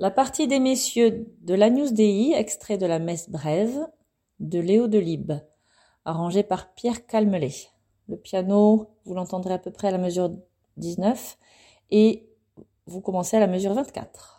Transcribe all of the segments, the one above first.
La partie des messieurs de l'Agnus Dei, extrait de la messe brève de Léo Delibes, arrangé par Pierre Calmelet. Le piano, vous l'entendrez à peu près à la mesure 19 et vous commencez à la mesure 24.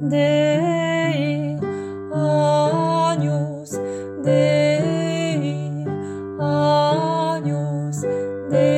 Dei, años, Dei, años, Dei.